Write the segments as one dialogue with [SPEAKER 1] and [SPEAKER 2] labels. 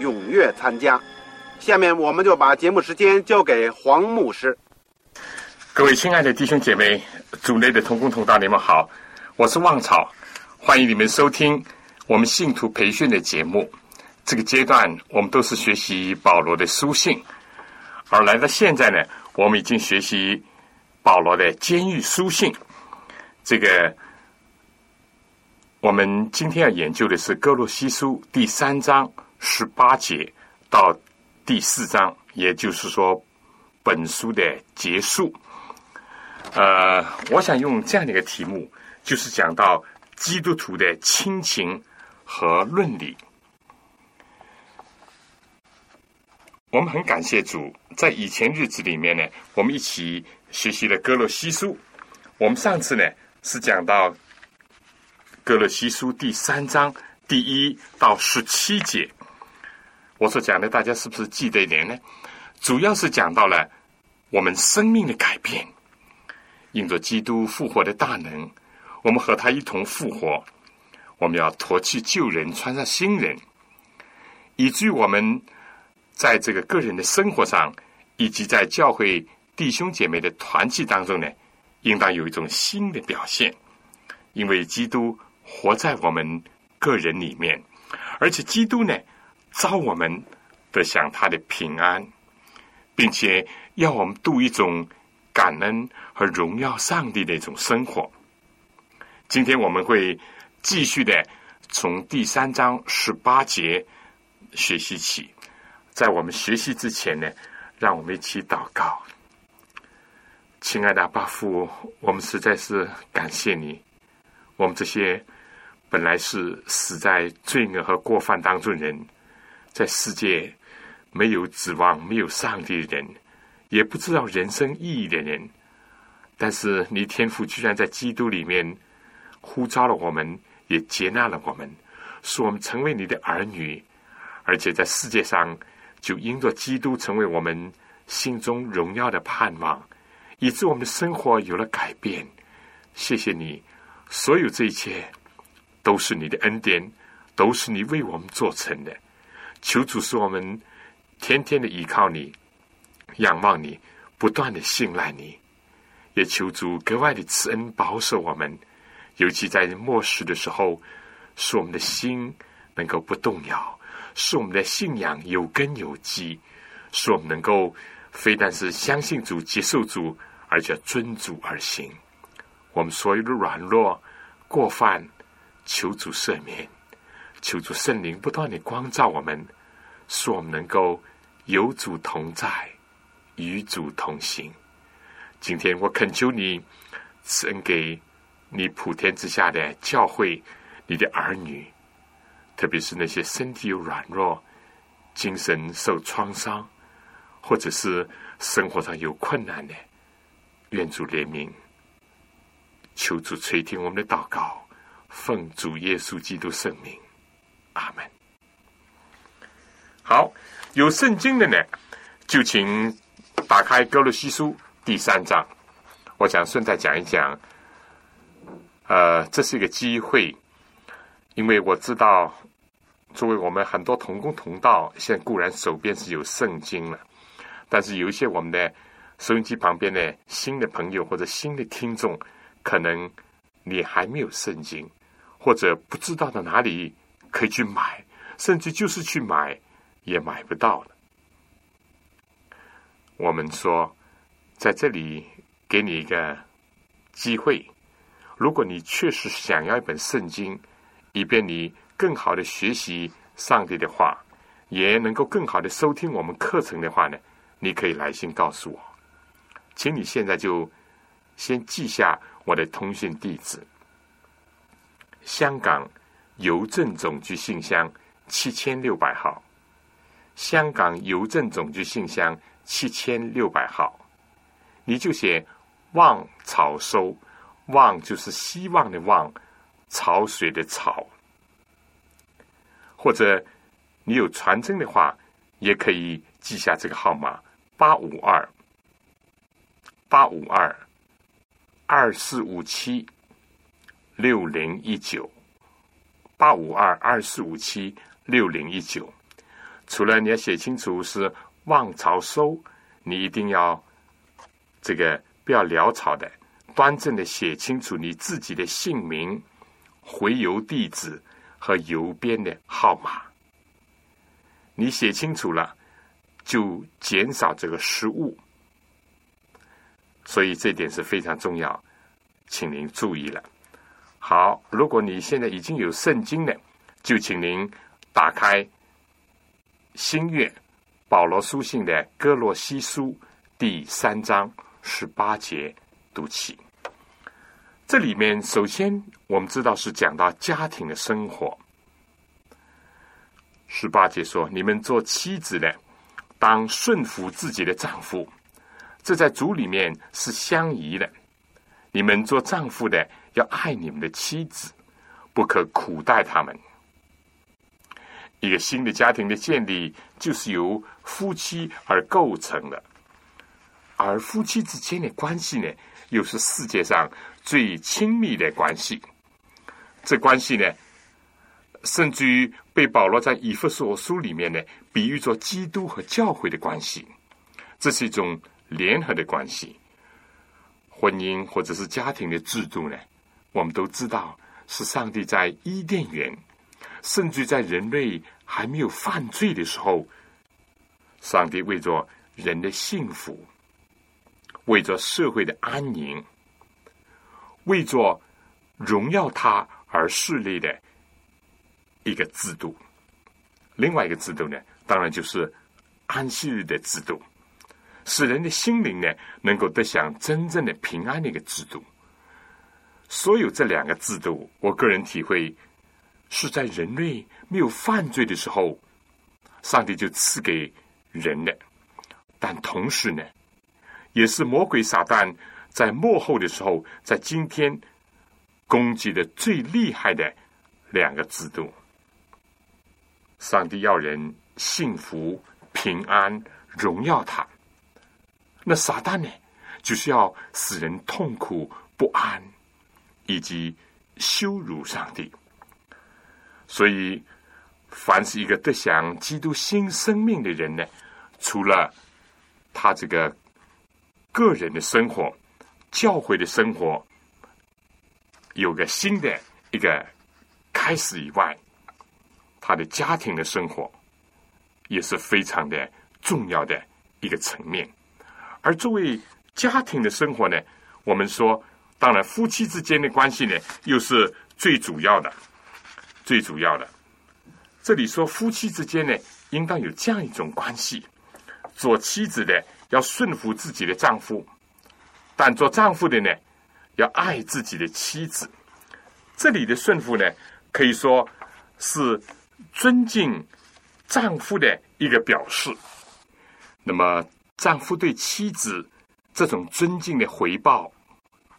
[SPEAKER 1] 踊跃参加。下面我们就把节目时间交给黄牧师。
[SPEAKER 2] 各位亲爱的弟兄姐妹、组内的同工同道，你们好，我是旺草，欢迎你们收听我们信徒培训的节目。这个阶段我们都是学习保罗的书信，而来到现在呢，我们已经学习。保罗的监狱书信，这个我们今天要研究的是哥罗西书第三章十八节到第四章，也就是说本书的结束。呃，我想用这样的一个题目，就是讲到基督徒的亲情和论理。我们很感谢主，在以前日子里面呢，我们一起。学习了哥罗西书，我们上次呢是讲到哥罗西书第三章第一到十七节。我所讲的，大家是不是记得一点呢？主要是讲到了我们生命的改变，因着基督复活的大能，我们和他一同复活。我们要脱去旧人，穿上新人，以至于我们在这个个人的生活上，以及在教会。弟兄姐妹的团契当中呢，应当有一种新的表现，因为基督活在我们个人里面，而且基督呢，招我们得享他的平安，并且要我们度一种感恩和荣耀上帝的一种生活。今天我们会继续的从第三章十八节学习起，在我们学习之前呢，让我们一起祷告。亲爱的阿爸父，我们实在是感谢你。我们这些本来是死在罪恶和过犯当中人，在世界没有指望、没有上帝的人，也不知道人生意义的人，但是你天父居然在基督里面呼召了我们，也接纳了我们，使我们成为你的儿女，而且在世界上就因着基督成为我们心中荣耀的盼望。以致我们的生活有了改变，谢谢你，所有这一切都是你的恩典，都是你为我们做成的。求主使我们天天的依靠你，仰望你，不断的信赖你。也求主格外的慈恩保守我们，尤其在末世的时候，使我们的心能够不动摇，使我们的信仰有根有基，使我们能够非但是相信主、接受主。而且遵主而行，我们所有的软弱、过犯，求主赦免，求主圣灵不断的光照我们，使我们能够有主同在，与主同行。今天我恳求你赐恩给你普天之下的教会，你的儿女，特别是那些身体有软弱、精神受创伤，或者是生活上有困难的。愿主怜悯，求主垂听我们的祷告，奉主耶稣基督圣名，阿门。好，有圣经的呢，就请打开哥罗西书第三章。我想顺带讲一讲，呃，这是一个机会，因为我知道，作为我们很多同工同道，现在固然手边是有圣经了，但是有一些我们的。收音机旁边的新的朋友或者新的听众，可能你还没有圣经，或者不知道到哪里可以去买，甚至就是去买也买不到了。我们说，在这里给你一个机会，如果你确实想要一本圣经，以便你更好的学习上帝的话，也能够更好的收听我们课程的话呢，你可以来信告诉我，请你现在就先记下我的通讯地址：香港邮政总局信箱七千六百号，香港邮政总局信箱。七千六百号，你就写“望草收”，“望”就是希望的“望”，潮水的“潮”。或者你有传真的话，也可以记下这个号码：八五二八五二二四五七六零一九八五二二四五七六零一九。除了你要写清楚是。望潮收，你一定要这个不要潦草的，端正的写清楚你自己的姓名、回邮地址和邮编的号码。你写清楚了，就减少这个失误。所以这点是非常重要，请您注意了。好，如果你现在已经有圣经了，就请您打开新月。保罗书信的哥罗西书第三章十八节读起。这里面首先我们知道是讲到家庭的生活。十八节说：“你们做妻子的，当顺服自己的丈夫，这在主里面是相宜的。你们做丈夫的，要爱你们的妻子，不可苦待他们。”一个新的家庭的建立，就是由夫妻而构成的，而夫妻之间的关系呢，又是世界上最亲密的关系。这关系呢，甚至于被保罗在以弗所书里面呢，比喻作基督和教会的关系。这是一种联合的关系。婚姻或者是家庭的制度呢，我们都知道是上帝在伊甸园，甚至在人类。还没有犯罪的时候，上帝为着人的幸福，为着社会的安宁，为着荣耀他而设立的一个制度。另外一个制度呢，当然就是安息日的制度，使人的心灵呢能够得享真正的平安的一个制度。所有这两个制度，我个人体会。是在人类没有犯罪的时候，上帝就赐给人的；但同时呢，也是魔鬼撒旦在幕后的时候，在今天攻击的最厉害的两个制度。上帝要人幸福、平安、荣耀他；那撒旦呢，就是要使人痛苦、不安，以及羞辱上帝。所以，凡是一个得享基督新生命的人呢，除了他这个个人的生活、教会的生活有个新的一个开始以外，他的家庭的生活也是非常的重要的一个层面。而作为家庭的生活呢，我们说，当然夫妻之间的关系呢，又是最主要的。最主要的，这里说夫妻之间呢，应当有这样一种关系：做妻子的要顺服自己的丈夫，但做丈夫的呢，要爱自己的妻子。这里的顺服呢，可以说是尊敬丈夫的一个表示。那么，丈夫对妻子这种尊敬的回报，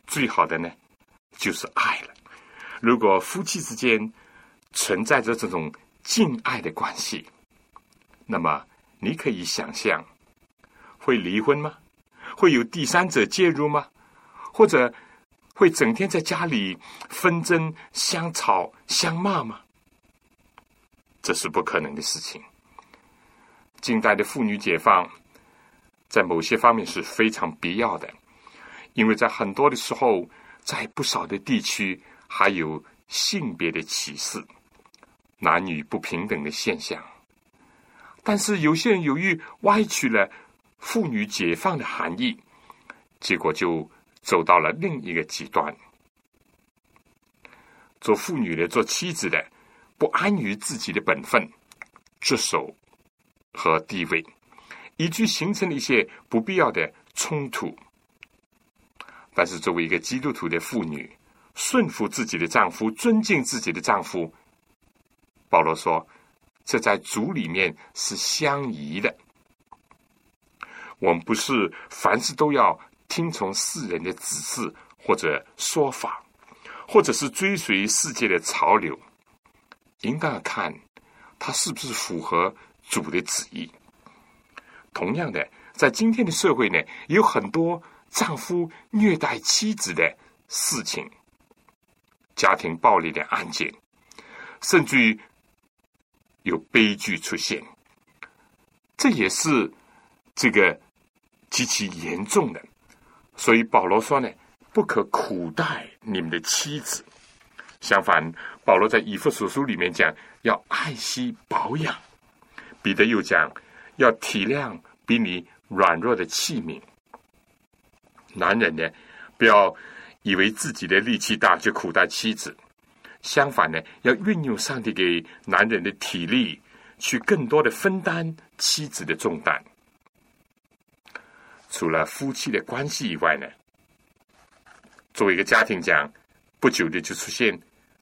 [SPEAKER 2] 最好的呢，就是爱了。如果夫妻之间，存在着这种敬爱的关系，那么你可以想象，会离婚吗？会有第三者介入吗？或者会整天在家里纷争、相吵、相骂吗？这是不可能的事情。近代的妇女解放，在某些方面是非常必要的，因为在很多的时候，在不少的地区还有性别的歧视。男女不平等的现象。但是有些人由于歪曲了妇女解放的含义，结果就走到了另一个极端。做妇女的、做妻子的，不安于自己的本分、职守和地位，以致形成了一些不必要的冲突。但是，作为一个基督徒的妇女，顺服自己的丈夫，尊敬自己的丈夫，保罗说。这在主里面是相宜的。我们不是凡事都要听从世人的指示或者说法，或者是追随世界的潮流，应该要看他是不是符合主的旨意。同样的，在今天的社会呢，有很多丈夫虐待妻子的事情，家庭暴力的案件，甚至于。有悲剧出现，这也是这个极其严重的。所以保罗说呢，不可苦待你们的妻子。相反，保罗在以弗所书里面讲要爱惜保养。彼得又讲要体谅比你软弱的器皿。男人呢，不要以为自己的力气大就苦待妻子。相反呢，要运用上帝给男人的体力，去更多的分担妻子的重担。除了夫妻的关系以外呢，作为一个家庭讲，不久的就出现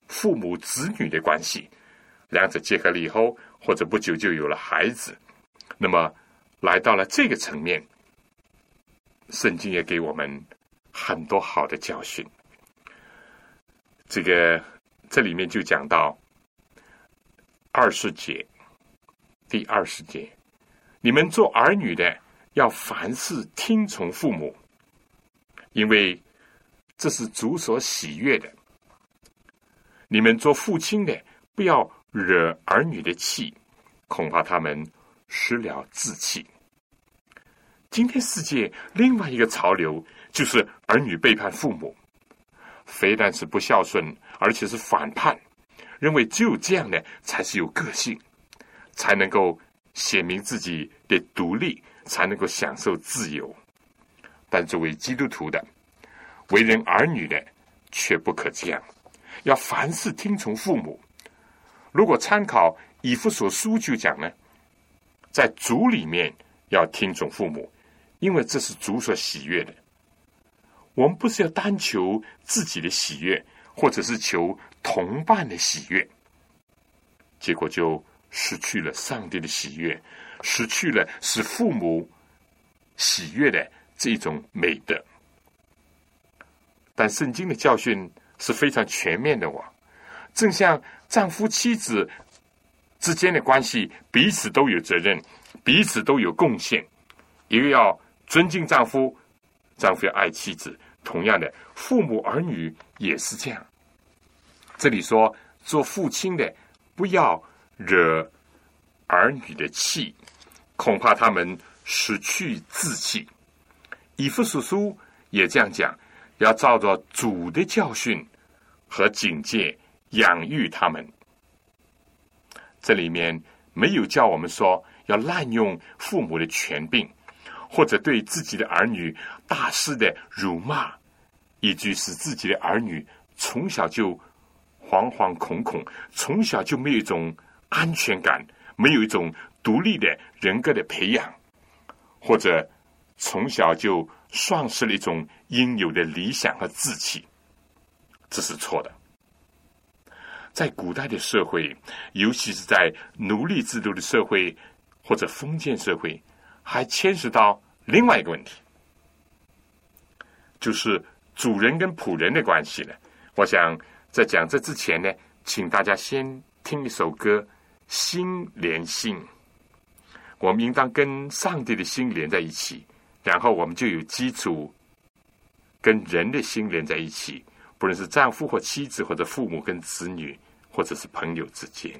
[SPEAKER 2] 父母子女的关系，两者结合了以后，或者不久就有了孩子。那么来到了这个层面，圣经也给我们很多好的教训。这个。这里面就讲到二十节，第二十节，你们做儿女的要凡事听从父母，因为这是主所喜悦的。你们做父亲的不要惹儿女的气，恐怕他们失了志气。今天世界另外一个潮流就是儿女背叛父母，非但是不孝顺。而且是反叛，认为只有这样呢，才是有个性，才能够显明自己的独立，才能够享受自由。但作为基督徒的，为人儿女的，却不可这样，要凡事听从父母。如果参考以弗所书就讲呢，在主里面要听从父母，因为这是主所喜悦的。我们不是要单求自己的喜悦。或者是求同伴的喜悦，结果就失去了上帝的喜悦，失去了使父母喜悦的这种美德。但圣经的教训是非常全面的，哇！正像丈夫妻子之间的关系，彼此都有责任，彼此都有贡献，一个要尊敬丈夫，丈夫要爱妻子。同样的，父母儿女也是这样。这里说，做父亲的不要惹儿女的气，恐怕他们失去志气。以弗所书也这样讲，要照着主的教训和警戒养育他们。这里面没有叫我们说要滥用父母的权柄，或者对自己的儿女大肆的辱骂。以及使自己的儿女从小就惶惶恐恐，从小就没有一种安全感，没有一种独立的人格的培养，或者从小就丧失了一种应有的理想和志气，这是错的。在古代的社会，尤其是在奴隶制度的社会或者封建社会，还牵涉到另外一个问题，就是。主人跟仆人的关系呢？我想在讲这之前呢，请大家先听一首歌《心连心》。我们应当跟上帝的心连在一起，然后我们就有基础跟人的心连在一起，不论是丈夫或妻子，或者父母跟子女，或者是朋友之间。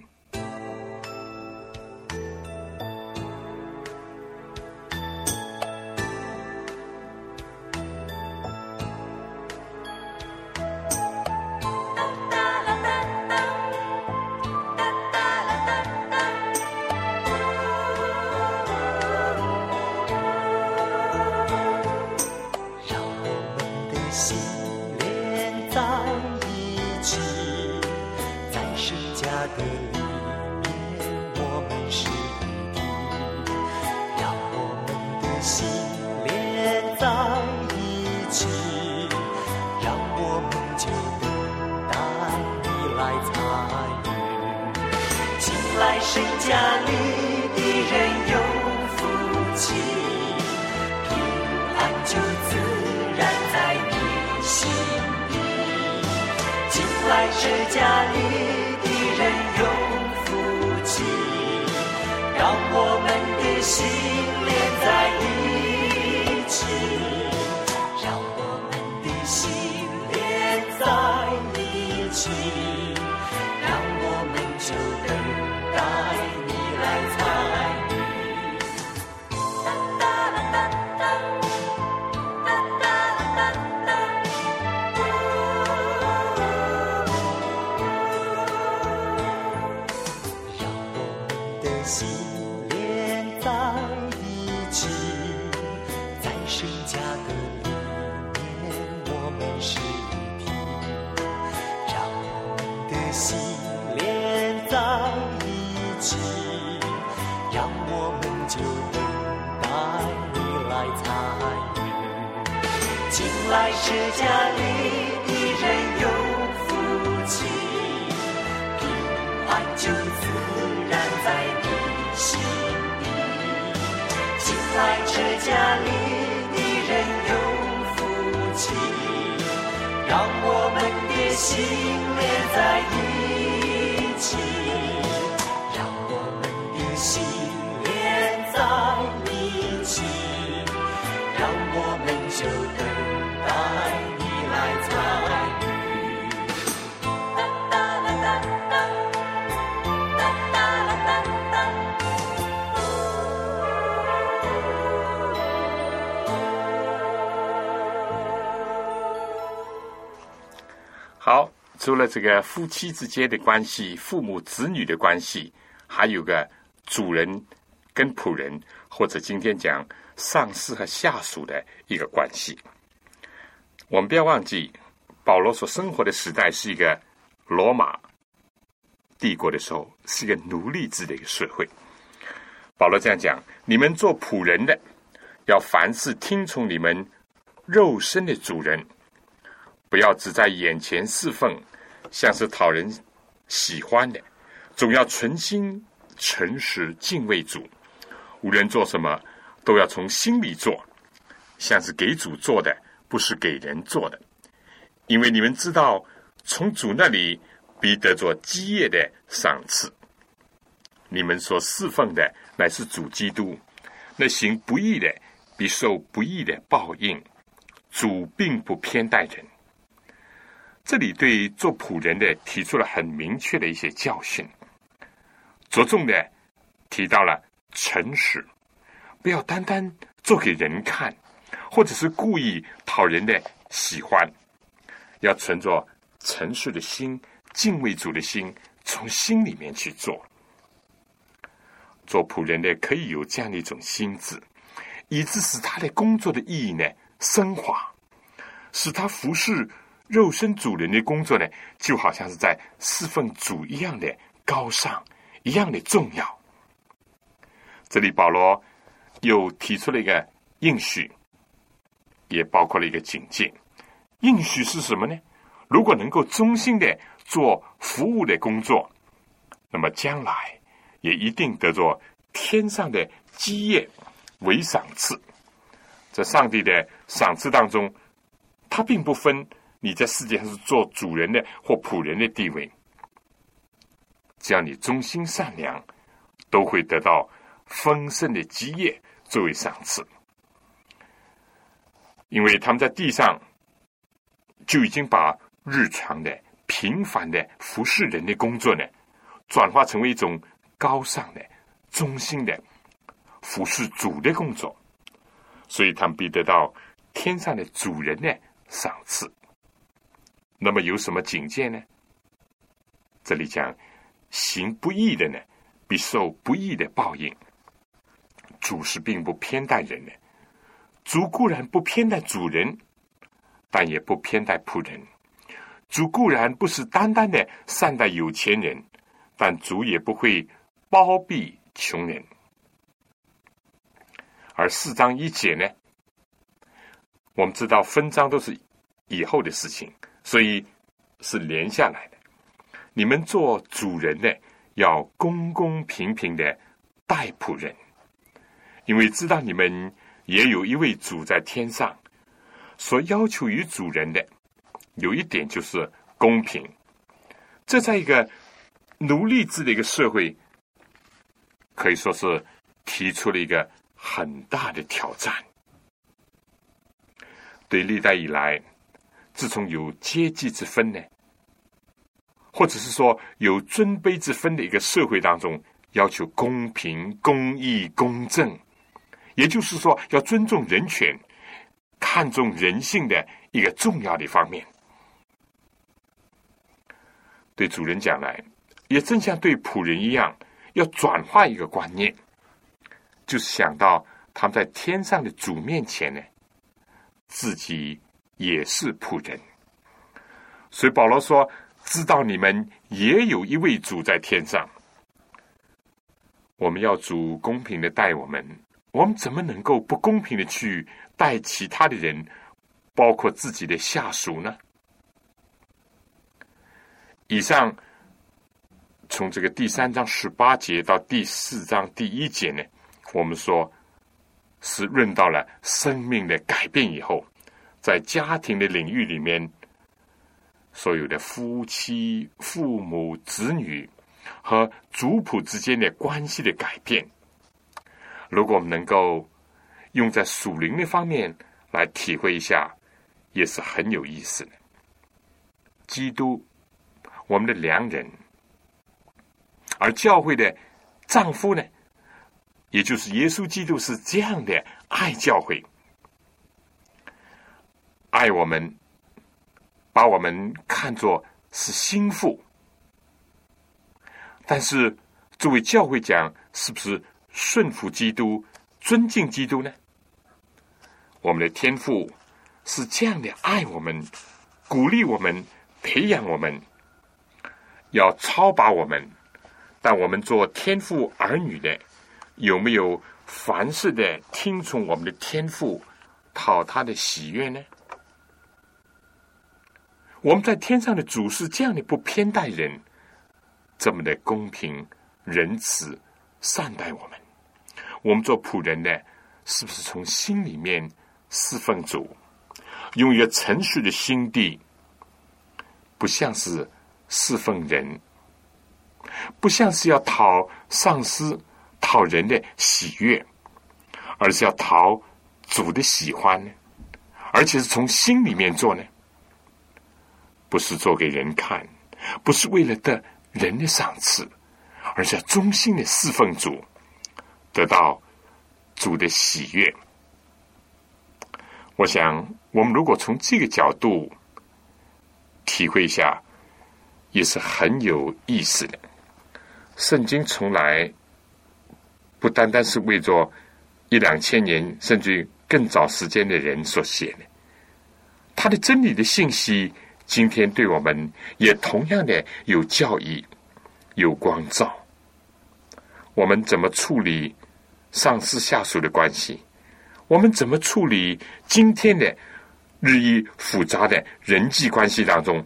[SPEAKER 3] 让我们就等待你来参与。进来是家里的人有福气。平安就自然在你心里。进来这家里的人有福气，让我们的心连在一起，
[SPEAKER 2] 除了这个夫妻之间的关系、父母子女的关系，还有个主人跟仆人，或者今天讲上司和下属的一个关系。我们不要忘记，保罗所生活的时代是一个罗马帝国的时候，是一个奴隶制的一个社会。保罗这样讲：你们做仆人的，要凡事听从你们肉身的主人。不要只在眼前侍奉，像是讨人喜欢的，总要存心诚实敬畏主。无论做什么，都要从心里做，像是给主做的，不是给人做的。因为你们知道，从主那里必得着基业的赏赐。你们所侍奉的乃是主基督，那行不义的必受不义的报应。主并不偏待人。这里对做仆人的提出了很明确的一些教训，着重的提到了诚实，不要单单做给人看，或者是故意讨人的喜欢，要存着诚实的心、敬畏主的心，从心里面去做。做仆人的可以有这样的一种心智，以致使他的工作的意义呢升华，使他服侍。肉身主人的工作呢，就好像是在侍奉主一样的高尚，一样的重要。这里保罗又提出了一个应许，也包括了一个警戒。应许是什么呢？如果能够忠心的做服务的工作，那么将来也一定得着天上的基业为赏赐。在上帝的赏赐当中，他并不分。你在世界上是做主人的或仆人的地位，只要你忠心善良，都会得到丰盛的基业作为赏赐。因为他们在地上就已经把日常的平凡的服侍人的工作呢，转化成为一种高尚的、忠心的服侍主的工作，所以他们必得到天上的主人的赏赐。那么有什么警戒呢？这里讲行不义的呢，必受不义的报应。主是并不偏待人的，主固然不偏待主人，但也不偏待仆人。主固然不是单单的善待有钱人，但主也不会包庇穷人。而四章一节呢，我们知道分章都是以后的事情。所以是连下来的。你们做主人的要公公平平的待仆人，因为知道你们也有一位主在天上，所要求于主人的有一点就是公平。这在一个奴隶制的一个社会，可以说是提出了一个很大的挑战。对历代以来，自从有阶级之分呢。或者是说有尊卑之分的一个社会当中，要求公平、公义、公正，也就是说要尊重人权、看重人性的一个重要的方面。对主人讲来，也正像对仆人一样，要转化一个观念，就是想到他们在天上的主面前呢，自己也是仆人。所以保罗说。知道你们也有一位主在天上，我们要主公平的待我们，我们怎么能够不公平的去待其他的人，包括自己的下属呢？以上从这个第三章十八节到第四章第一节呢，我们说是论到了生命的改变以后，在家庭的领域里面。所有的夫妻、父母、子女和族谱之间的关系的改变，如果我们能够用在属灵的方面来体会一下，也是很有意思的。基督，我们的良人，而教会的丈夫呢，也就是耶稣基督，是这样的爱教会，爱我们。把我们看作是心腹，但是作为教会讲，是不是顺服基督、尊敬基督呢？我们的天父是这样的爱我们、鼓励我们、培养我们，要超拔我们。但我们做天父儿女的，有没有凡事的听从我们的天父，讨他的喜悦呢？我们在天上的主是这样的不偏待人，这么的公平仁慈善待我们。我们做仆人的，是不是从心里面侍奉主，用一个诚实的心地，不像是侍奉人，不像是要讨上司、讨人的喜悦，而是要讨主的喜欢呢？而且是从心里面做呢？不是做给人看，不是为了得人的赏赐，而是要忠心的侍奉主，得到主的喜悦。我想，我们如果从这个角度体会一下，也是很有意思的。圣经从来不单单是为着一两千年甚至更早时间的人所写的，他的真理的信息。今天对我们也同样的有教义、有光照。我们怎么处理上司下属的关系？我们怎么处理今天的日益复杂的人际关系当中，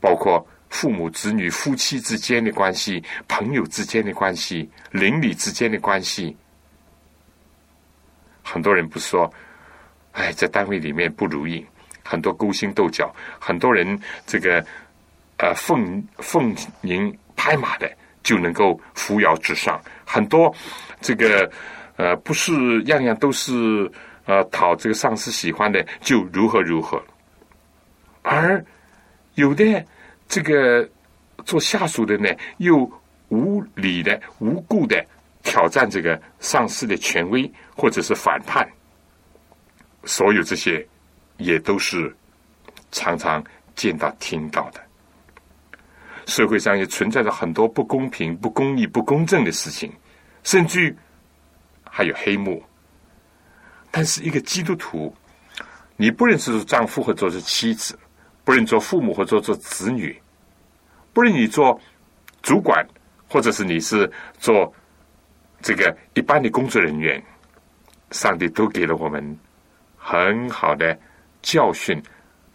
[SPEAKER 2] 包括父母子女、夫妻之间的关系、朋友之间的关系、邻里之间的关系？很多人不说，哎，在单位里面不如意。很多勾心斗角，很多人这个呃奉奉迎拍马的就能够扶摇直上，很多这个呃不是样样都是呃讨这个上司喜欢的就如何如何，而有的这个做下属的呢又无理的无故的挑战这个上司的权威或者是反叛，所有这些。也都是常常见到、听到的。社会上也存在着很多不公平、不公义、不公正的事情，甚至还有黑幕。但是，一个基督徒，你不认识丈夫或做是妻子，不认做父母或者做子女，不论你做主管，或者是你是做这个一般的工作人员，上帝都给了我们很好的。教训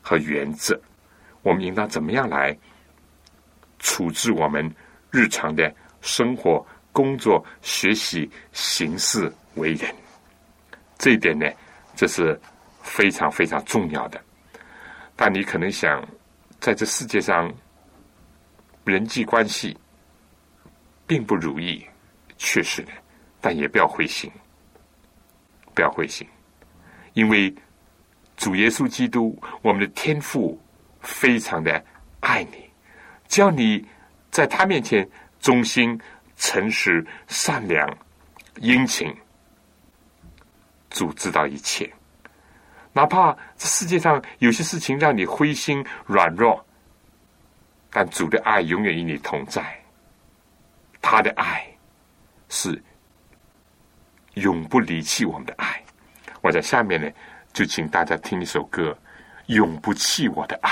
[SPEAKER 2] 和原则，我们应当怎么样来处置我们日常的生活、工作、学习、行事为人。这一点呢，这是非常非常重要的。但你可能想，在这世界上，人际关系并不如意，确实的，但也不要灰心，不要灰心，因为主耶稣基督，我们的天父非常的爱你，只要你在他面前忠心、诚实、善良、殷勤。主知道一切，哪怕这世界上有些事情让你灰心软弱，但主的爱永远与你同在。他的爱是永不离弃我们的爱。我在下面呢，就请大家听一首歌，《永不弃我的爱》。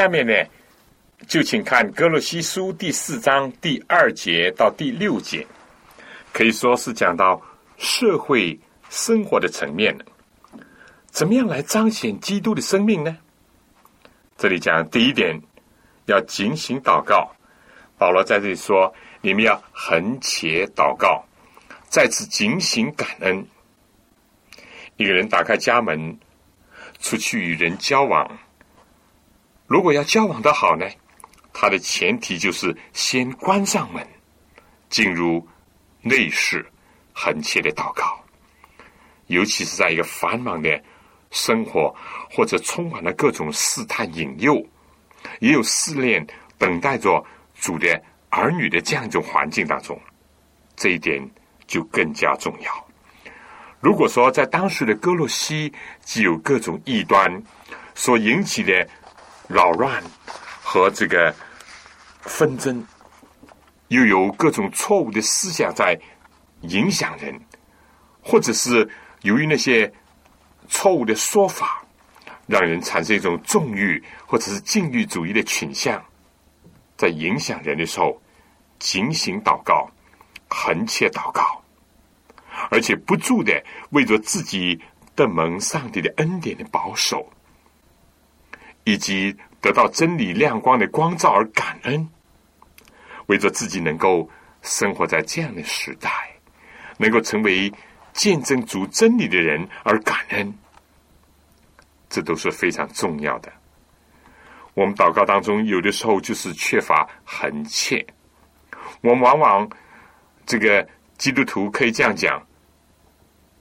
[SPEAKER 2] 下面呢，就请看《哥罗西书》第四章第二节到第六节，可以说是讲到社会生活的层面了。怎么样来彰显基督的生命呢？这里讲第一点，要警醒祷告。保罗在这里说：“你们要恒且祷告，再次警醒感恩。”一个人打开家门，出去与人交往。如果要交往的好呢，他的前提就是先关上门，进入内室，恳切的祷告。尤其是在一个繁忙的生活，或者充满了各种试探引诱，也有试炼等待着主的儿女的这样一种环境当中，这一点就更加重要。如果说在当时的哥洛西，既有各种异端所引起的。扰乱和这个纷争，又有各种错误的思想在影响人，或者是由于那些错误的说法，让人产生一种纵欲或者是禁欲主义的倾向，在影响人的时候，警醒祷告，恳切祷告，而且不住的为着自己的蒙上帝的恩典的保守。以及得到真理亮光的光照而感恩，为着自己能够生活在这样的时代，能够成为见证主真理的人而感恩，这都是非常重要的。我们祷告当中，有的时候就是缺乏恒切。我们往往这个基督徒可以这样讲，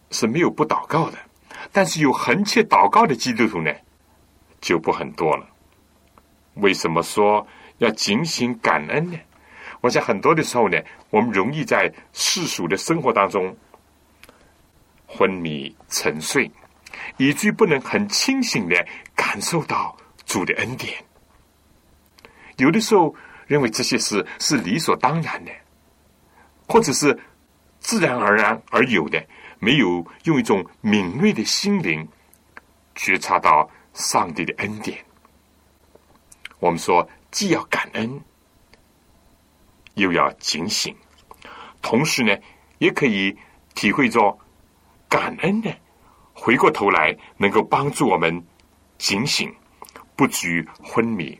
[SPEAKER 2] 是没有不祷告的，但是有恒切祷告的基督徒呢，就不很多了。为什么说要警醒感恩呢？我想很多的时候呢，我们容易在世俗的生活当中昏迷沉睡，以至于不能很清醒的感受到主的恩典。有的时候认为这些事是理所当然的，或者是自然而然而有的，没有用一种敏锐的心灵觉察到上帝的恩典。我们说，既要感恩。又要警醒，同时呢，也可以体会着感恩呢。回过头来，能够帮助我们警醒，不至于昏迷。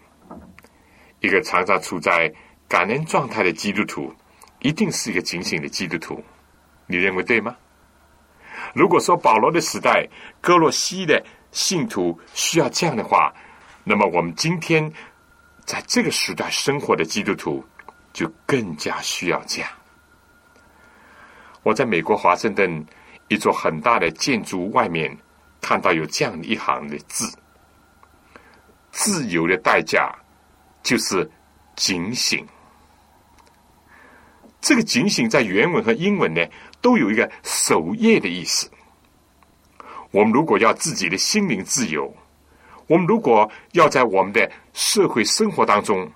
[SPEAKER 2] 一个常常处在感恩状态的基督徒，一定是一个警醒的基督徒。你认为对吗？如果说保罗的时代，哥洛西的信徒需要这样的话，那么我们今天在这个时代生活的基督徒。就更加需要这样。我在美国华盛顿一座很大的建筑外面看到有这样一行的字：“自由的代价就是警醒。”这个“警醒”在原文和英文呢都有一个守夜的意思。我们如果要自己的心灵自由，我们如果要在我们的社会生活当中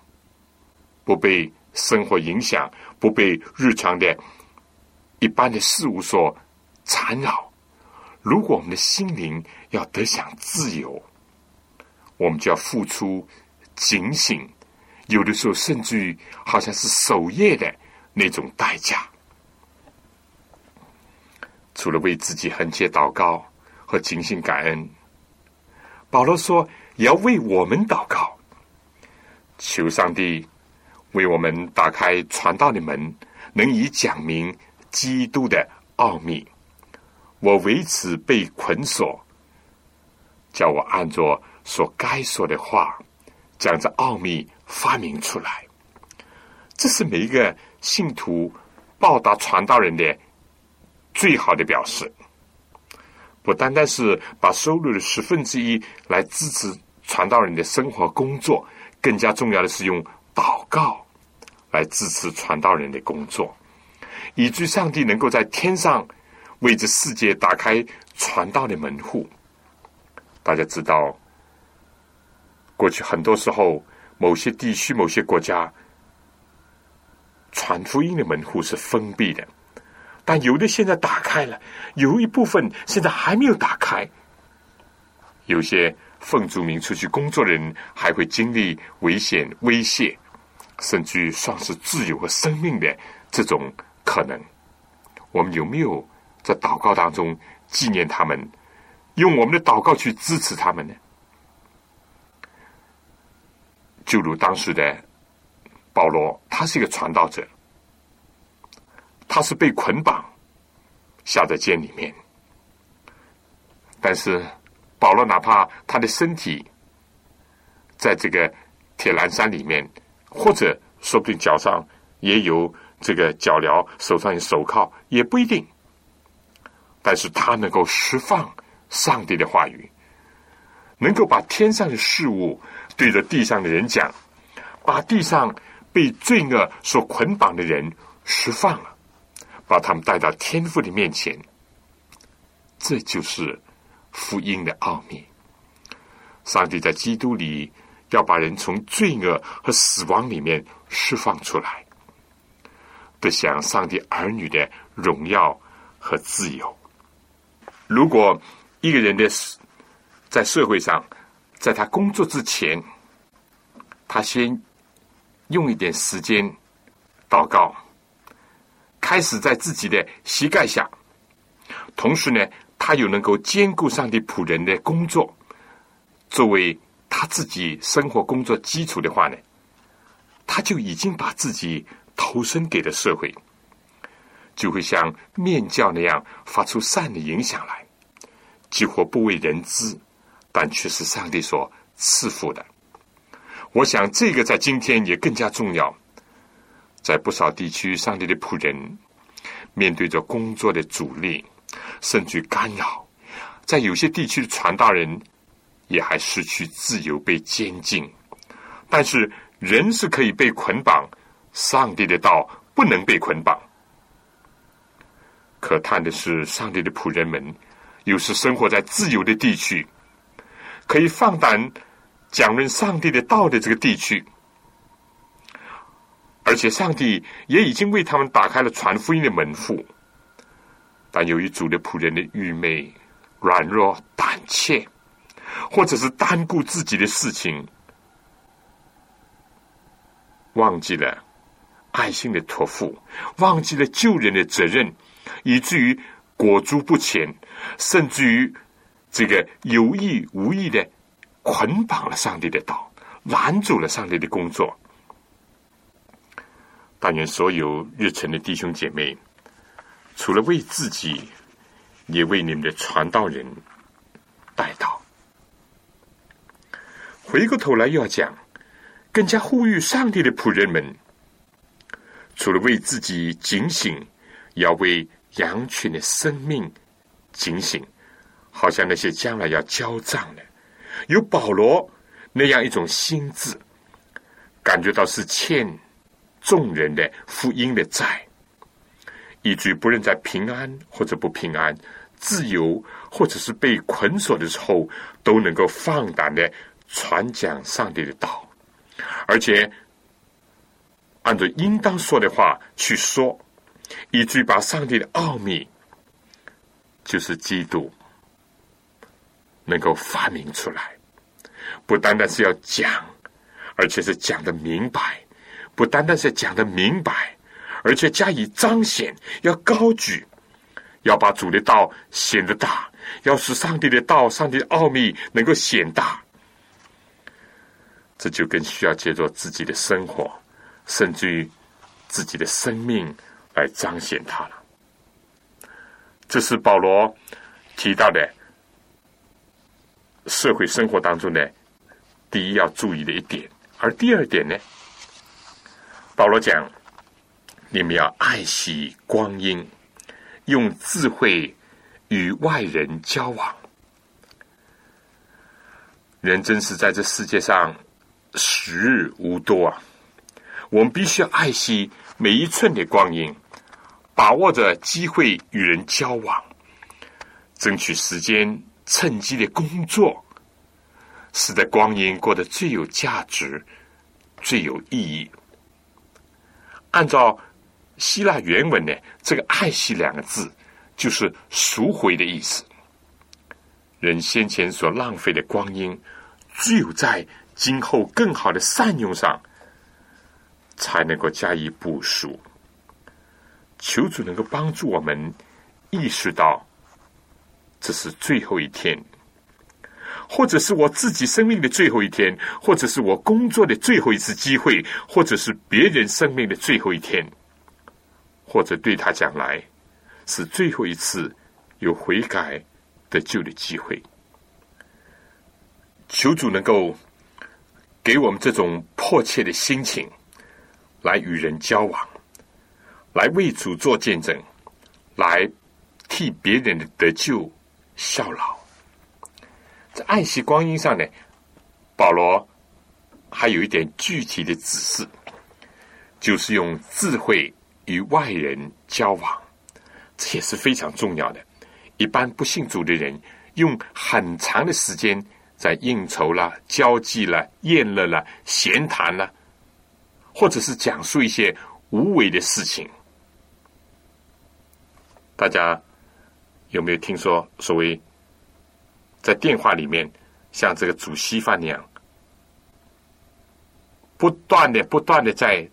[SPEAKER 2] 不被生活影响不被日常的一般的事物所缠绕。如果我们的心灵要得享自由，我们就要付出警醒，有的时候甚至于好像是守夜的那种代价。除了为自己横切祷告和警醒感恩，保罗说也要为我们祷告，求上帝。为我们打开传道的门，能以讲明基督的奥秘。我为此被捆锁，叫我按着所该说的话，将这奥秘发明出来。这是每一个信徒报答传道人的最好的表示。不单单是把收入的十分之一来支持传道人的生活工作，更加重要的是用祷告。来支持传道人的工作，以至上帝能够在天上为这世界打开传道的门户。大家知道，过去很多时候，某些地区、某些国家传福音的门户是封闭的，但有的现在打开了，有一部分现在还没有打开。有些奉主名出去工作的人，还会经历危险威胁。甚至于丧失自由和生命的这种可能，我们有没有在祷告当中纪念他们，用我们的祷告去支持他们呢？就如当时的保罗，他是一个传道者，他是被捆绑下在监里面，但是保罗哪怕他的身体在这个铁栏山里面。或者说不定脚上也有这个脚镣，手上有手铐，也不一定。但是他能够释放上帝的话语，能够把天上的事物对着地上的人讲，把地上被罪恶所捆绑的人释放了，把他们带到天父的面前。这就是福音的奥秘。上帝在基督里。要把人从罪恶和死亡里面释放出来，得享上帝儿女的荣耀和自由。如果一个人的在社会上，在他工作之前，他先用一点时间祷告，开始在自己的膝盖下，同时呢，他又能够兼顾上帝仆人的工作，作为。他自己生活工作基础的话呢，他就已经把自己投身给了社会，就会像面教那样发出善的影响来，几乎不为人知，但却是上帝所赐福的。我想这个在今天也更加重要。在不少地区，上帝的仆人面对着工作的阻力，甚至干扰；在有些地区的传道人也还失去自由，被监禁。但是人是可以被捆绑，上帝的道不能被捆绑。可叹的是，上帝的仆人们又是生活在自由的地区，可以放胆讲论上帝的道的这个地区，而且上帝也已经为他们打开了传福音的门户。但由于主的仆人的愚昧、软弱、胆怯，或者是单顾自己的事情，忘记了爱心的托付，忘记了救人的责任。以至于裹足不前，甚至于这个有意无意的捆绑了上帝的道，拦阻了上帝的工作。但愿所有日程的弟兄姐妹，除了为自己，也为你们的传道人带祷。回过头来要讲，更加呼吁上帝的仆人们，除了为自己警醒，要为。羊群的生命警醒，好像那些将来要交账的，有保罗那样一种心智，感觉到是欠众人的福音的债，以至于不论在平安或者不平安、自由或者是被捆锁的时候，都能够放胆的传讲上帝的道，而且按照应当说的话去说。以至于把上帝的奥秘，就是基督，能够发明出来，不单单是要讲，而且是讲的明白；不单单是讲的明白，而且加以彰显，要高举，要把主的道显得大，要使上帝的道、上帝的奥秘能够显大。这就更需要借助自己的生活，甚至于自己的生命。来彰显他了，这是保罗提到的社会生活当中的第一要注意的一点。而第二点呢，保罗讲：你们要爱惜光阴，用智慧与外人交往。人真是在这世界上时日无多啊！我们必须要爱惜每一寸的光阴。把握着机会与人交往，争取时间，趁机的工作，使得光阴过得最有价值、最有意义。按照希腊原文呢，这个“爱惜”两个字就是赎回的意思。人先前所浪费的光阴，只有在今后更好的善用上，才能够加以补赎。求主能够帮助我们意识到，这是最后一天，或者是我自己生命的最后一天，或者是我工作的最后一次机会，或者是别人生命的最后一天，或者对他讲来是最后一次有悔改得救的机会。求主能够给我们这种迫切的心情，来与人交往。来为主做见证，来替别人的得救效劳。在爱惜光阴上呢，保罗还有一点具体的指示，就是用智慧与外人交往，这也是非常重要的。一般不信主的人，用很长的时间在应酬了、交际了、宴乐了、闲谈了，或者是讲述一些无谓的事情。大家有没有听说所谓在电话里面像这个煮稀饭那样，不断的、不断的在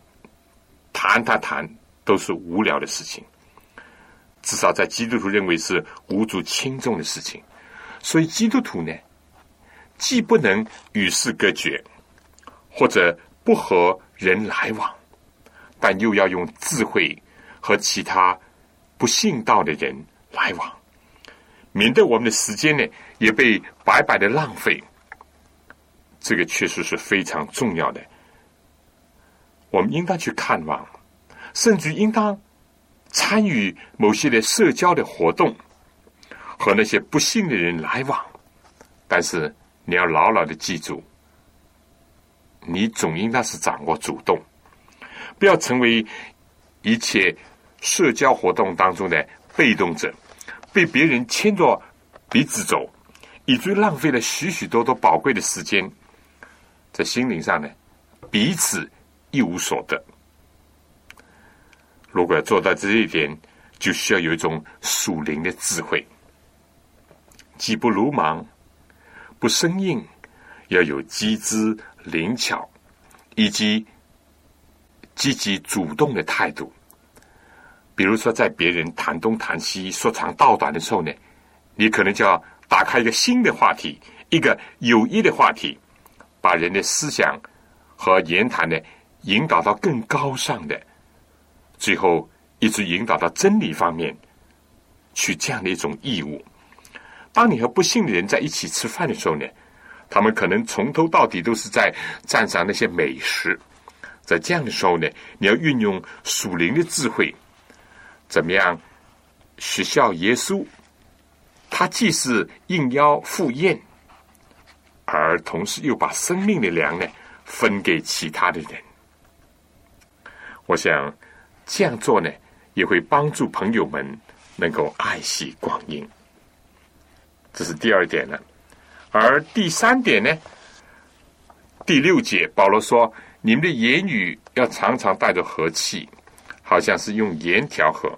[SPEAKER 2] 谈、谈、谈，都是无聊的事情。至少在基督徒认为是无足轻重的事情。所以基督徒呢，既不能与世隔绝，或者不和人来往，但又要用智慧和其他。不信道的人来往，免得我们的时间呢也被白白的浪费。这个确实是非常重要的，我们应当去看望，甚至应当参与某些的社交的活动，和那些不幸的人来往。但是你要牢牢的记住，你总应当是掌握主动，不要成为一切社交活动当中的被动者，被别人牵着鼻子走，以至于浪费了许许多多宝贵的时间。在心灵上呢，彼此一无所得。如果要做到这一点，就需要有一种属灵的智慧，既不鲁莽，不生硬，要有机智灵巧，以及积极主动的态度。比如说，在别人谈东谈西、说长道短的时候呢，你可能就要打开一个新的话题，一个有益的话题。把人的思想和言谈呢引导到更高尚的，最后一直引导到真理方面去这样的一种义务。当你和不幸的人在一起吃饭的时候呢，他们可能从头到底都是在赞赏那些美食。在这样的时候呢，你要运用属灵的智慧，怎么样许效耶稣？他既是应邀赴宴。而同时又把生命的粮呢分给其他的人，我想这样做呢也会帮助朋友们能够爱惜光阴。这是第二点了。而第三点呢，第六节保罗说：“你们的言语要常常带着和气，好像是用盐调和，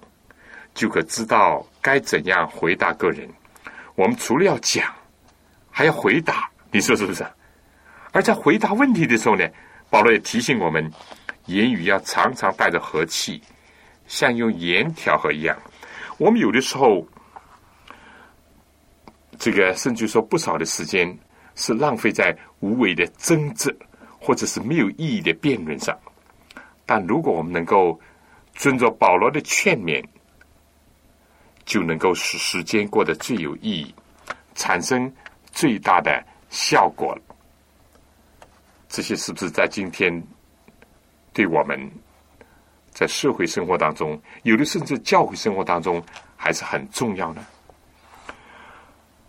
[SPEAKER 2] 就可知道该怎样回答个人。我们除了要讲，还要回答。”你说是不是？而在回答问题的时候呢，保罗也提醒我们，言语要常常带着和气，像用盐调和一样。我们有的时候，这个甚至说不少的时间是浪费在无谓的争执或者是没有意义的辩论上。但如果我们能够遵着保罗的劝勉，就能够使时间过得最有意义，产生最大的。效果，这些是不是在今天对我们在社会生活当中，有的甚至教会生活当中还是很重要呢？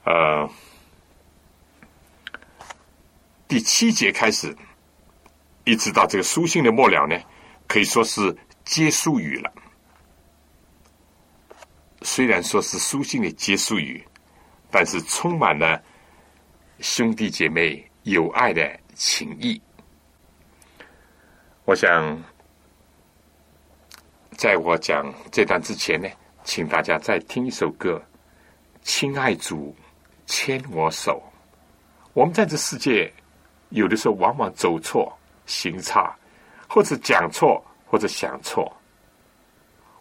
[SPEAKER 2] 呃，第七节开始，一直到这个书信的末了呢，可以说是结束语了。虽然说是书信的结束语，但是充满了。兄弟姐妹友爱的情谊，我想在我讲这段之前呢，请大家再听一首歌，《亲爱主牵我手》。我们在这世界，有的时候往往走错、行差，或者讲错，或者想错。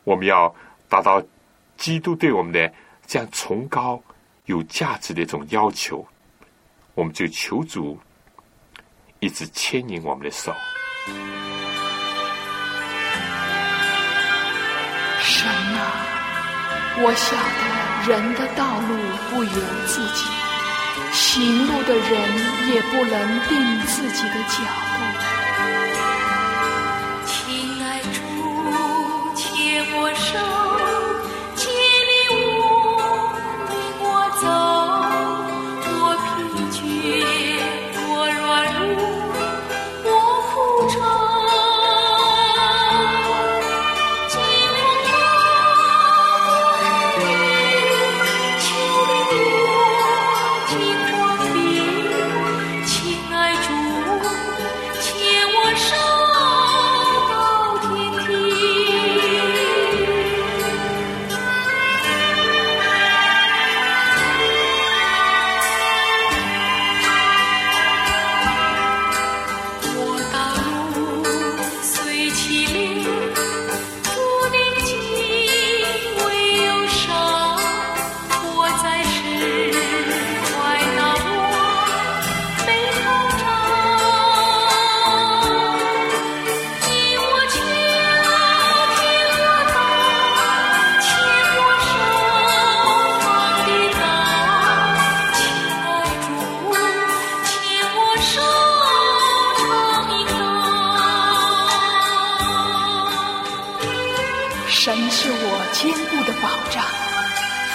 [SPEAKER 2] 我们要达到基督对我们的这样崇高、有价值的一种要求。我们就求主一直牵引我们的手。
[SPEAKER 4] 神啊，我晓得人的道路不由自己，行路的人也不能定自己的脚步。
[SPEAKER 5] 我手。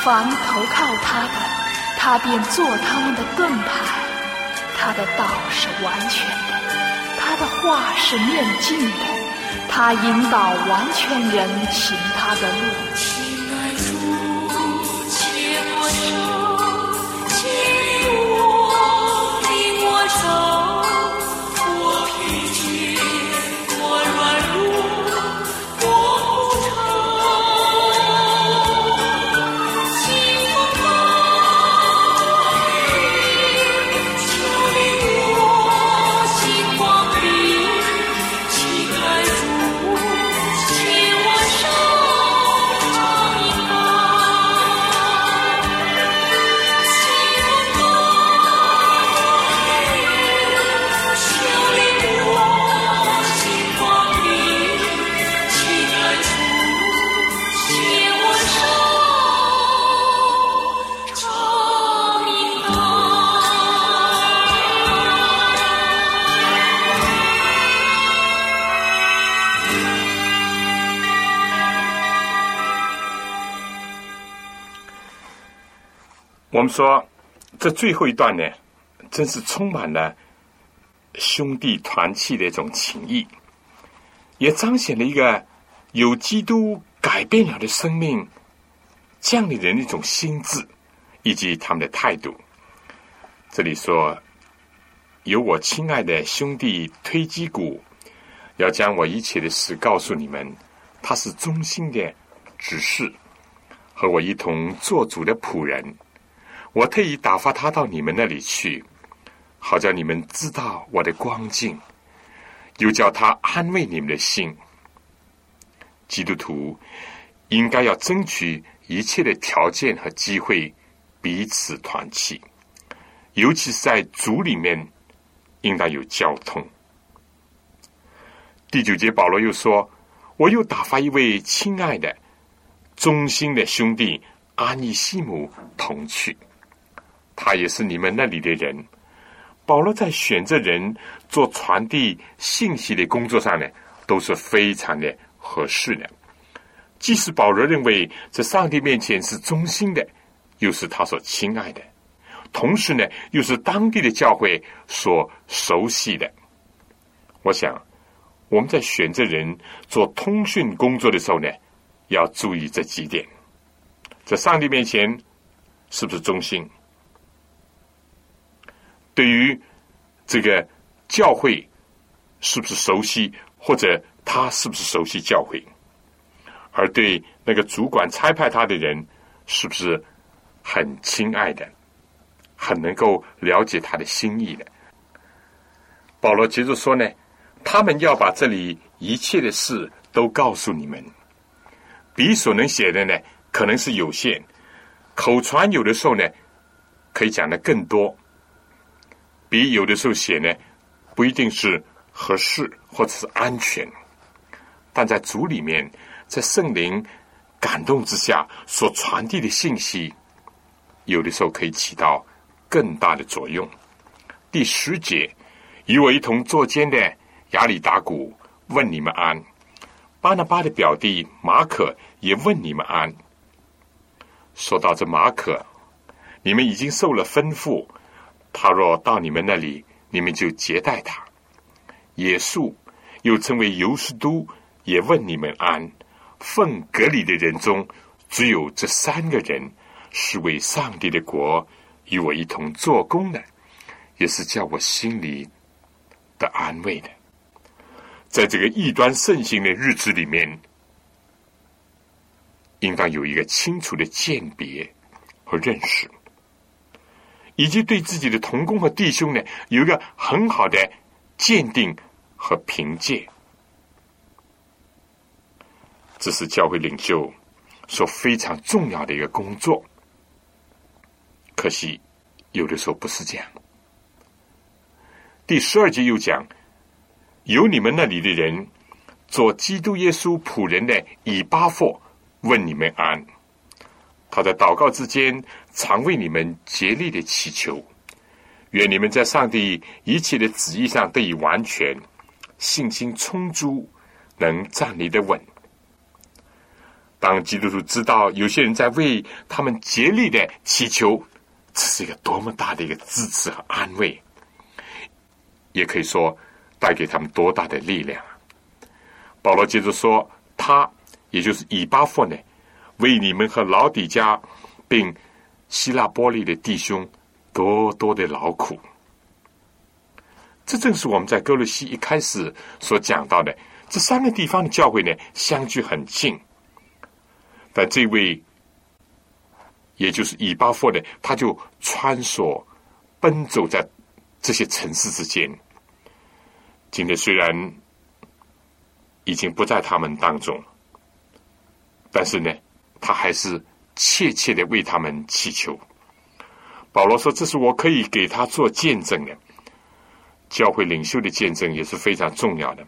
[SPEAKER 4] 凡投靠他的，他便做他们的盾牌。他的道是完全的，他的话是面镜的，他引导完全人行他的路。
[SPEAKER 2] 们说，这最后一段呢，真是充满了兄弟团契的一种情谊，也彰显了一个有基督改变了的生命降临人的一种心智以及他们的态度。这里说，有我亲爱的兄弟推基谷，要将我一切的事告诉你们，他是忠心的指示，和我一同做主的仆人。我特意打发他到你们那里去，好叫你们知道我的光景，又叫他安慰你们的心。基督徒应该要争取一切的条件和机会，彼此团契，尤其是在主里面，应当有交通。第九节，保罗又说：“我又打发一位亲爱的、忠心的兄弟阿尼西姆同去。”他也是你们那里的人。保罗在选择人做传递信息的工作上呢，都是非常的合适的。即使保罗认为在上帝面前是忠心的，又是他所亲爱的，同时呢，又是当地的教会所熟悉的。我想，我们在选择人做通讯工作的时候呢，要注意这几点：在上帝面前是不是忠心？对于这个教会是不是熟悉，或者他是不是熟悉教会？而对那个主管差派他的人，是不是很亲爱的，很能够了解他的心意的？保罗接着说呢，他们要把这里一切的事都告诉你们，笔所能写的呢，可能是有限，口传有的时候呢，可以讲的更多。笔有的时候写呢，不一定是合适或者是安全，但在主里面，在圣灵感动之下所传递的信息，有的时候可以起到更大的作用。第十节，与我一同作监的亚里达古问你们安，巴拿巴的表弟马可也问你们安。说到这马可，你们已经受了吩咐。他若到你们那里，你们就接待他。耶稣又称为尤士都，也问你们安。奉隔离的人中，只有这三个人是为上帝的国与我一同做工的，也是叫我心里的安慰的。在这个异端盛行的日子里面，应当有一个清楚的鉴别和认识。以及对自己的同工和弟兄呢，有一个很好的鉴定和凭借，这是教会领袖所非常重要的一个工作。可惜有的时候不是这样。第十二节又讲，有你们那里的人做基督耶稣仆人的以巴佛问你们安。他在祷告之间，常为你们竭力的祈求，愿你们在上帝一切的旨意上得以完全，信心充足，能站立的稳。当基督徒知道有些人在为他们竭力的祈求，这是一个多么大的一个支持和安慰，也可以说带给他们多大的力量。保罗接着说：“他也就是以巴弗呢，为你们和老底家并希腊波利的弟兄多多的劳苦。”这正是我们在哥罗西一开始所讲到的，这三个地方的教会呢，相距很近。但这位，也就是以巴弗呢，他就穿梭、奔走在这些城市之间。今天虽然已经不在他们当中，但是呢，他还是切切的为他们祈求。保罗说：“这是我可以给他做见证的。”教会领袖的见证也是非常重要的，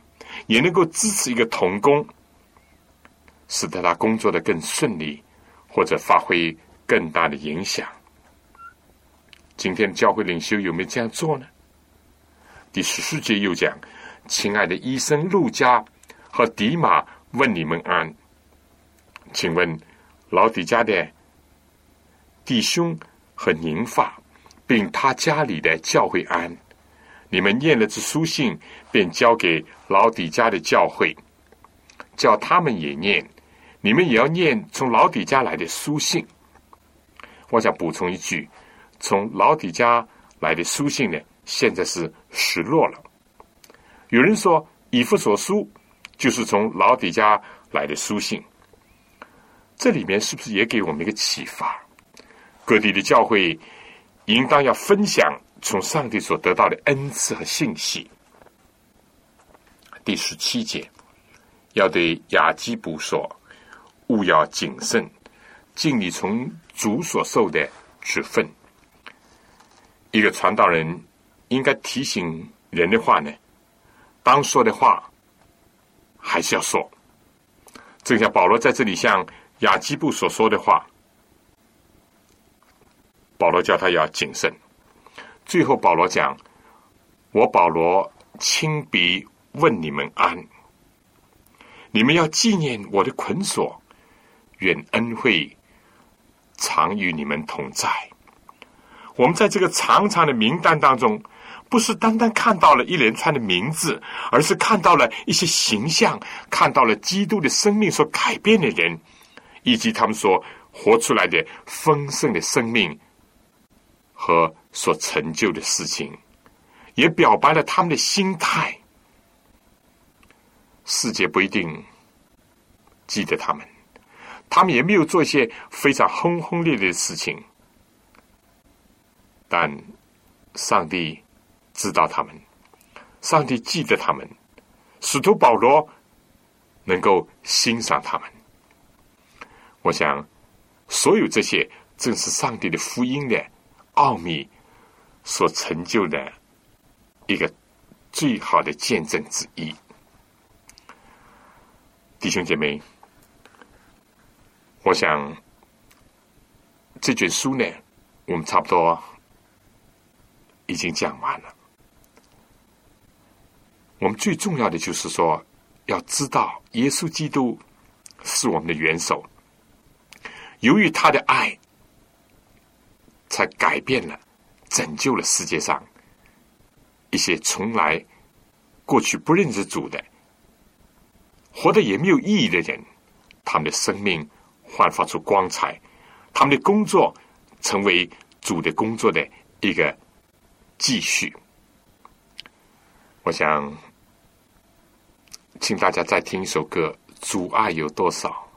[SPEAKER 2] 也能够支持一个童工，使得他工作的更顺利，或者发挥更大的影响。今天教会领袖有没有这样做呢？第十四节又讲：“亲爱的医生路加和迪马问你们安，请问老底家的弟兄和宁发，并他家里的教会安。”你们念了这书信，便交给老底家的教会，叫他们也念。你们也要念从老底家来的书信。我想补充一句：从老底家来的书信呢，现在是失落了。有人说以弗所书就是从老底家来的书信，这里面是不是也给我们一个启发？各地的教会应当要分享。从上帝所得到的恩赐和信息。第十七节，要对雅基布说：“勿要谨慎，尽你从主所受的职分。”一个传道人应该提醒人的话呢，当说的话还是要说。正像保罗在这里向雅基布所说的话，保罗叫他要谨慎。最后，保罗讲：“我保罗亲笔问你们安，你们要纪念我的捆锁，愿恩惠常与你们同在。”我们在这个长长的名单当中，不是单单看到了一连串的名字，而是看到了一些形象，看到了基督的生命所改变的人，以及他们所活出来的丰盛的生命和。所成就的事情，也表白了他们的心态。世界不一定记得他们，他们也没有做一些非常轰轰烈烈的事情，但上帝知道他们，上帝记得他们，使徒保罗能够欣赏他们。我想，所有这些正是上帝的福音的奥秘。所成就的一个最好的见证之一，弟兄姐妹，我想这卷书呢，我们差不多已经讲完了。我们最重要的就是说，要知道耶稣基督是我们的元首，由于他的爱，才改变了。拯救了世界上一些从来过去不认识主的、活得也没有意义的人，他们的生命焕发出光彩，他们的工作成为主的工作的一个继续。我想，请大家再听一首歌，《阻碍》。有多少？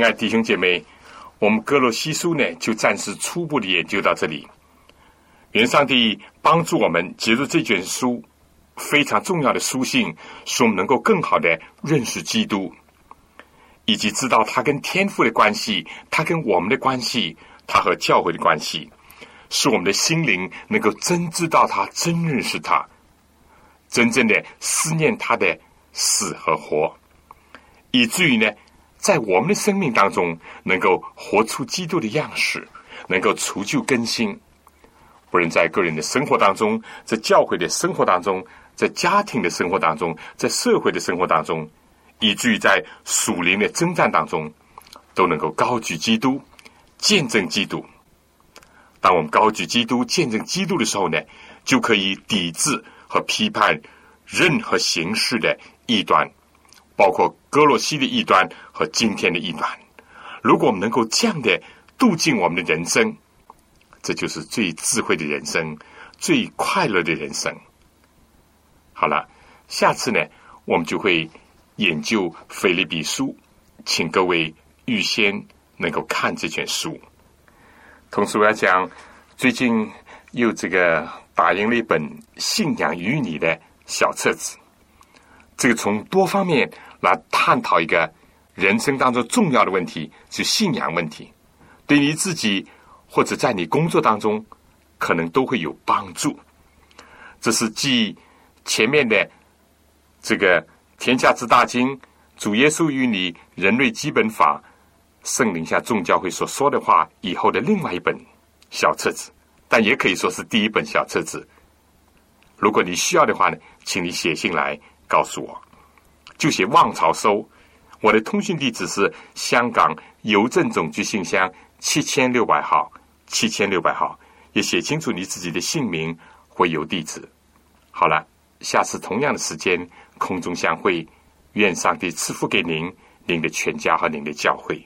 [SPEAKER 2] 亲爱弟兄姐妹，我们哥罗西书呢，就暂时初步的研究到这里。愿上帝帮助我们，接入这卷书非常重要的书信，使我们能够更好的认识基督，以及知道他跟天父的关系，他跟我们的关系，他和教会的关系，使我们的心灵能够真知道他，真认识他，真正的思念他的死和活，以至于呢，在我们的生命当中能够活出基督的样式，能够除旧更新。不论在个人的生活当中，在教会的生活当中，在家庭的生活当中，在社会的生活当中，以至于在属灵的征战当中，都能够高举基督，见证基督。当我们高举基督、见证基督的时候呢，就可以抵制和批判任何形式的异端，包括哥洛西的异端和今天的异端。如果我们能够这样的度尽我们的人生，这就是最智慧的人生，最快乐的人生。好了，下次呢，我们就会研究《腓立比书》，请各位预先能够看这卷书。同时，我要讲，最近又这个打印了一本《信仰与你》的小册子，这个从多方面来探讨一个人生当中重要的问题，是信仰问题，对你自己。或者在你工作当中，可能都会有帮助。这是继前面的这个《天下之大经》、主耶稣与你人类基本法、圣灵下众教会所说的话以后的另外一本小册子，但也可以说是第一本小册子。如果你需要的话呢，请你写信来告诉我，就写望潮收。我的通讯地址是香港邮政总局信箱七千六百号。七千六百号，也写清楚你自己的姓名或邮地址。好了，下次同样的时间空中相会，愿上帝赐福给您、您的全家和您的教会。